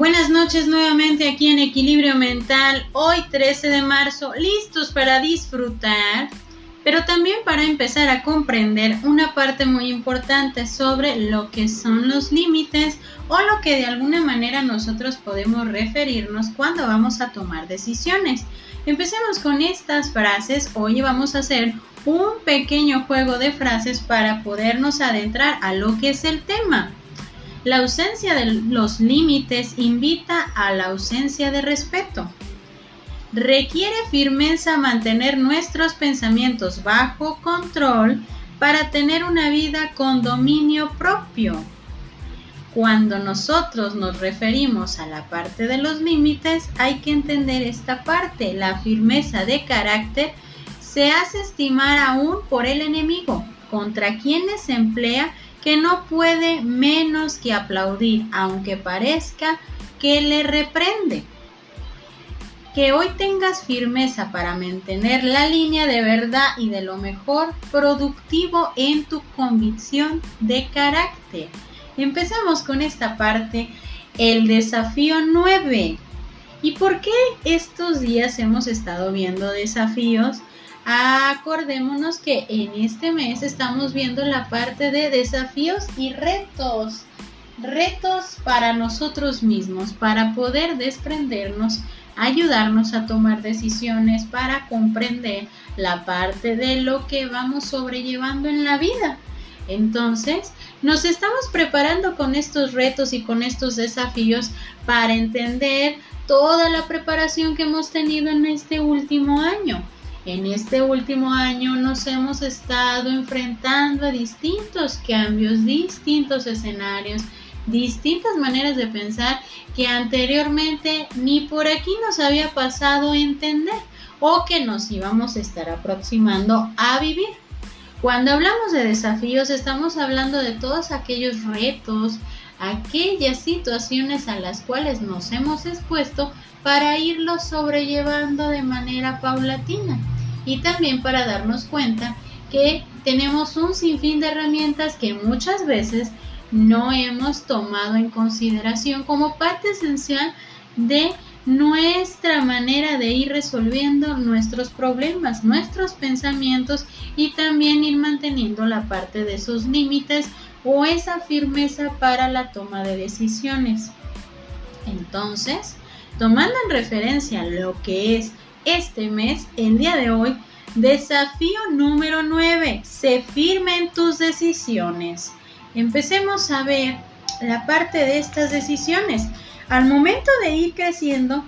Buenas noches nuevamente aquí en Equilibrio Mental, hoy 13 de marzo, listos para disfrutar, pero también para empezar a comprender una parte muy importante sobre lo que son los límites o lo que de alguna manera nosotros podemos referirnos cuando vamos a tomar decisiones. Empecemos con estas frases, hoy vamos a hacer un pequeño juego de frases para podernos adentrar a lo que es el tema. La ausencia de los límites invita a la ausencia de respeto. Requiere firmeza mantener nuestros pensamientos bajo control para tener una vida con dominio propio. Cuando nosotros nos referimos a la parte de los límites, hay que entender esta parte. La firmeza de carácter se hace estimar aún por el enemigo, contra quienes se emplea que no puede menos que aplaudir, aunque parezca que le reprende. Que hoy tengas firmeza para mantener la línea de verdad y de lo mejor productivo en tu convicción de carácter. Empezamos con esta parte, el desafío 9. ¿Y por qué estos días hemos estado viendo desafíos? Acordémonos que en este mes estamos viendo la parte de desafíos y retos. Retos para nosotros mismos, para poder desprendernos, ayudarnos a tomar decisiones, para comprender la parte de lo que vamos sobrellevando en la vida. Entonces, nos estamos preparando con estos retos y con estos desafíos para entender toda la preparación que hemos tenido en este último año. En este último año nos hemos estado enfrentando a distintos cambios, distintos escenarios, distintas maneras de pensar que anteriormente ni por aquí nos había pasado a entender o que nos íbamos a estar aproximando a vivir. Cuando hablamos de desafíos estamos hablando de todos aquellos retos, aquellas situaciones a las cuales nos hemos expuesto para irlo sobrellevando de manera paulatina. Y también para darnos cuenta que tenemos un sinfín de herramientas que muchas veces no hemos tomado en consideración como parte esencial de nuestra manera de ir resolviendo nuestros problemas, nuestros pensamientos y también ir manteniendo la parte de esos límites o esa firmeza para la toma de decisiones. Entonces, tomando en referencia lo que es este mes, el día de hoy, desafío número 9, se firmen tus decisiones. Empecemos a ver la parte de estas decisiones. Al momento de ir creciendo,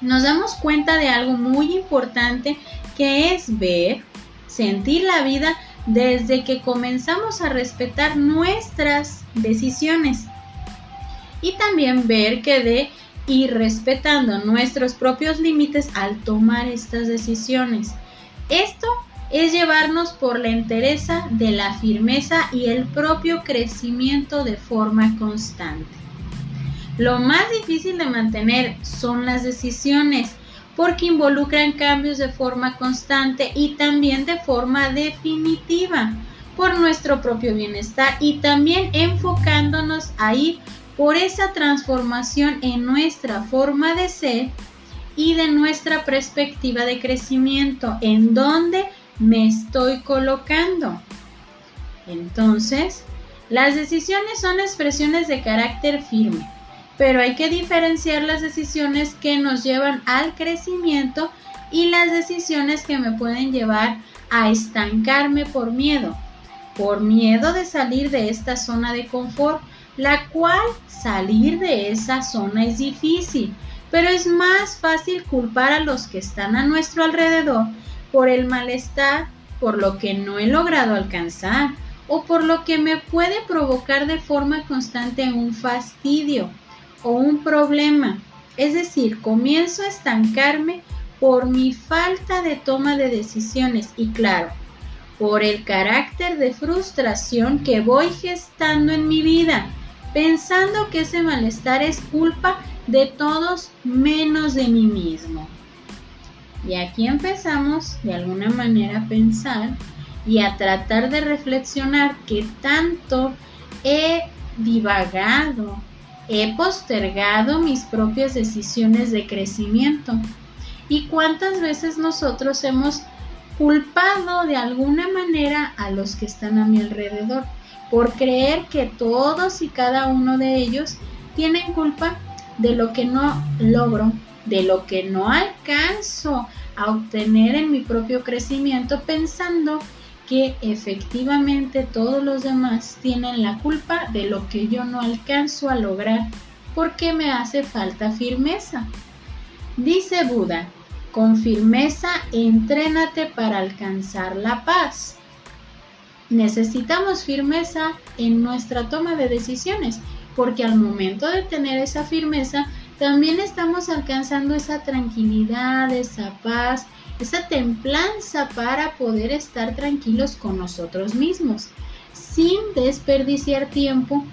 nos damos cuenta de algo muy importante que es ver, sentir la vida desde que comenzamos a respetar nuestras decisiones. Y también ver que de ir respetando nuestros propios límites al tomar estas decisiones. Esto es llevarnos por la entereza de la firmeza y el propio crecimiento de forma constante. Lo más difícil de mantener son las decisiones porque involucran cambios de forma constante y también de forma definitiva por nuestro propio bienestar y también enfocándonos a ir por esa transformación en nuestra forma de ser y de nuestra perspectiva de crecimiento, en dónde me estoy colocando. Entonces, las decisiones son expresiones de carácter firme, pero hay que diferenciar las decisiones que nos llevan al crecimiento y las decisiones que me pueden llevar a estancarme por miedo, por miedo de salir de esta zona de confort la cual salir de esa zona es difícil, pero es más fácil culpar a los que están a nuestro alrededor por el malestar, por lo que no he logrado alcanzar o por lo que me puede provocar de forma constante un fastidio o un problema. Es decir, comienzo a estancarme por mi falta de toma de decisiones y claro, por el carácter de frustración que voy gestando en mi vida pensando que ese malestar es culpa de todos menos de mí mismo. Y aquí empezamos de alguna manera a pensar y a tratar de reflexionar que tanto he divagado, He postergado mis propias decisiones de crecimiento. ¿Y cuántas veces nosotros hemos culpado de alguna manera a los que están a mi alrededor por creer que todos y cada uno de ellos tienen culpa de lo que no logro, de lo que no alcanzo a obtener en mi propio crecimiento pensando que efectivamente todos los demás tienen la culpa de lo que yo no alcanzo a lograr porque me hace falta firmeza. Dice Buda, con firmeza entrénate para alcanzar la paz. Necesitamos firmeza en nuestra toma de decisiones porque al momento de tener esa firmeza también estamos alcanzando esa tranquilidad, esa paz, esa templanza para poder estar tranquilos con nosotros mismos, sin desperdiciar tiempo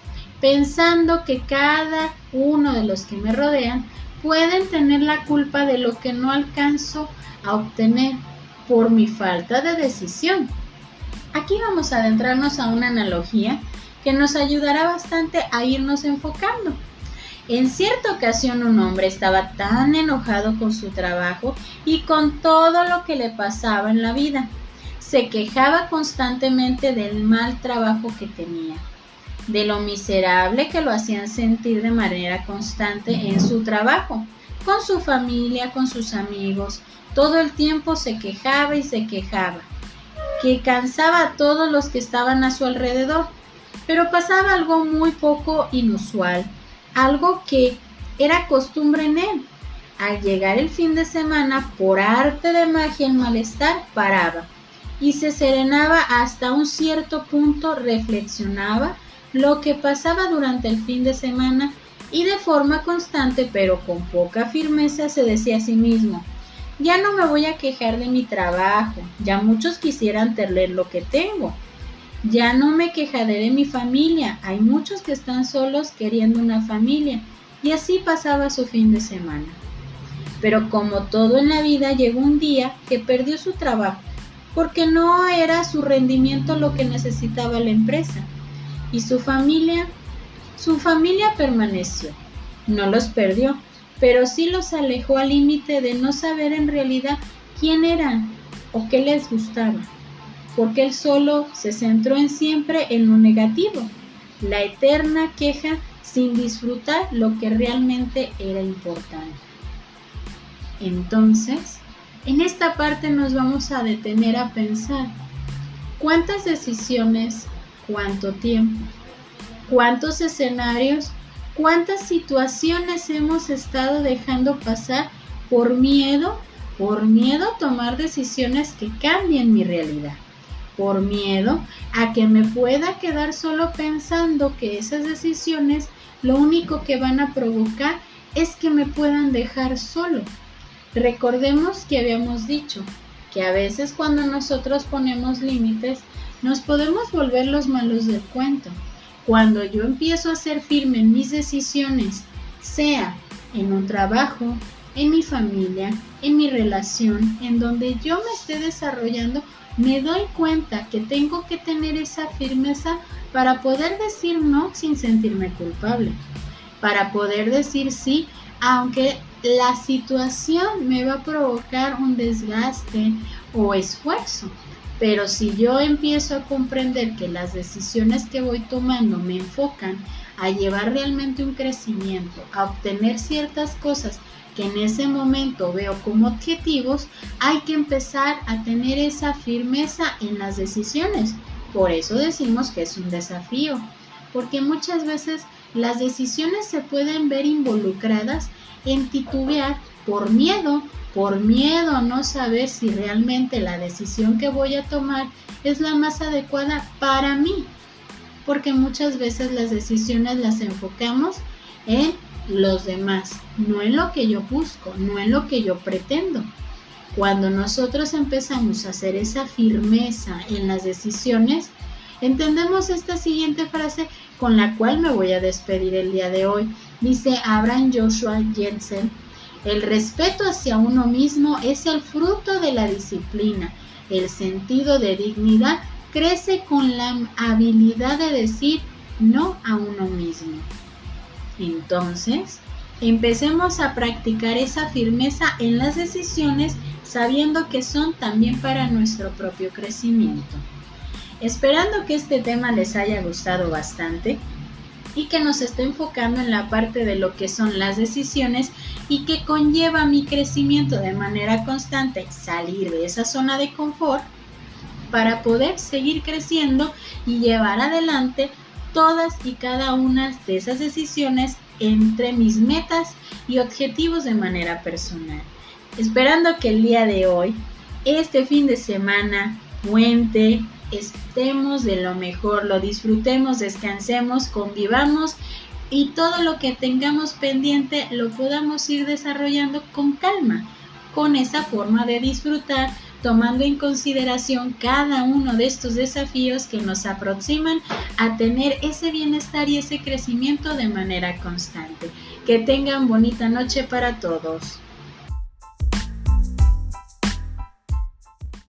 pensando que cada uno de los que me rodean pueden tener la culpa de lo que no alcanzo a obtener por mi falta de decisión. Aquí vamos a adentrarnos a una analogía que nos ayudará bastante a irnos enfocando. En cierta ocasión un hombre estaba tan enojado con su trabajo y con todo lo que le pasaba en la vida. Se quejaba constantemente del mal trabajo que tenía, de lo miserable que lo hacían sentir de manera constante en su trabajo, con su familia, con sus amigos. Todo el tiempo se quejaba y se quejaba, que cansaba a todos los que estaban a su alrededor pero pasaba algo muy poco inusual, algo que era costumbre en él. Al llegar el fin de semana, por arte de magia el malestar paraba y se serenaba hasta un cierto punto, reflexionaba lo que pasaba durante el fin de semana y de forma constante pero con poca firmeza se decía a sí mismo, ya no me voy a quejar de mi trabajo, ya muchos quisieran tener lo que tengo, ya no me quejaré de mi familia. Hay muchos que están solos queriendo una familia. Y así pasaba su fin de semana. Pero como todo en la vida, llegó un día que perdió su trabajo, porque no era su rendimiento lo que necesitaba la empresa. Y su familia, su familia permaneció. No los perdió, pero sí los alejó al límite de no saber en realidad quién eran o qué les gustaba porque él solo se centró en siempre en lo negativo, la eterna queja sin disfrutar lo que realmente era importante. Entonces, en esta parte nos vamos a detener a pensar cuántas decisiones, cuánto tiempo, cuántos escenarios, cuántas situaciones hemos estado dejando pasar por miedo, por miedo a tomar decisiones que cambien mi realidad por miedo a que me pueda quedar solo pensando que esas decisiones lo único que van a provocar es que me puedan dejar solo. Recordemos que habíamos dicho que a veces cuando nosotros ponemos límites nos podemos volver los malos del cuento. Cuando yo empiezo a ser firme en mis decisiones, sea en un trabajo, en mi familia, en mi relación, en donde yo me esté desarrollando, me doy cuenta que tengo que tener esa firmeza para poder decir no sin sentirme culpable, para poder decir sí, aunque la situación me va a provocar un desgaste o esfuerzo. Pero si yo empiezo a comprender que las decisiones que voy tomando me enfocan a llevar realmente un crecimiento, a obtener ciertas cosas que en ese momento veo como objetivos, hay que empezar a tener esa firmeza en las decisiones. Por eso decimos que es un desafío, porque muchas veces las decisiones se pueden ver involucradas en titubear por miedo, por miedo a no saber si realmente la decisión que voy a tomar es la más adecuada para mí, porque muchas veces las decisiones las enfocamos en los demás, no en lo que yo busco, no en lo que yo pretendo. Cuando nosotros empezamos a hacer esa firmeza en las decisiones, entendemos esta siguiente frase con la cual me voy a despedir el día de hoy. Dice Abraham Joshua Jensen, el respeto hacia uno mismo es el fruto de la disciplina. El sentido de dignidad crece con la habilidad de decir no a uno mismo. Entonces, empecemos a practicar esa firmeza en las decisiones sabiendo que son también para nuestro propio crecimiento. Esperando que este tema les haya gustado bastante y que nos esté enfocando en la parte de lo que son las decisiones y que conlleva mi crecimiento de manera constante, salir de esa zona de confort para poder seguir creciendo y llevar adelante todas y cada una de esas decisiones entre mis metas y objetivos de manera personal. Esperando que el día de hoy, este fin de semana, puente, estemos de lo mejor, lo disfrutemos, descansemos, convivamos y todo lo que tengamos pendiente lo podamos ir desarrollando con calma, con esa forma de disfrutar, tomando en consideración cada uno de estos desafíos que nos aproximan a tener ese bienestar y ese crecimiento de manera constante. Que tengan bonita noche para todos.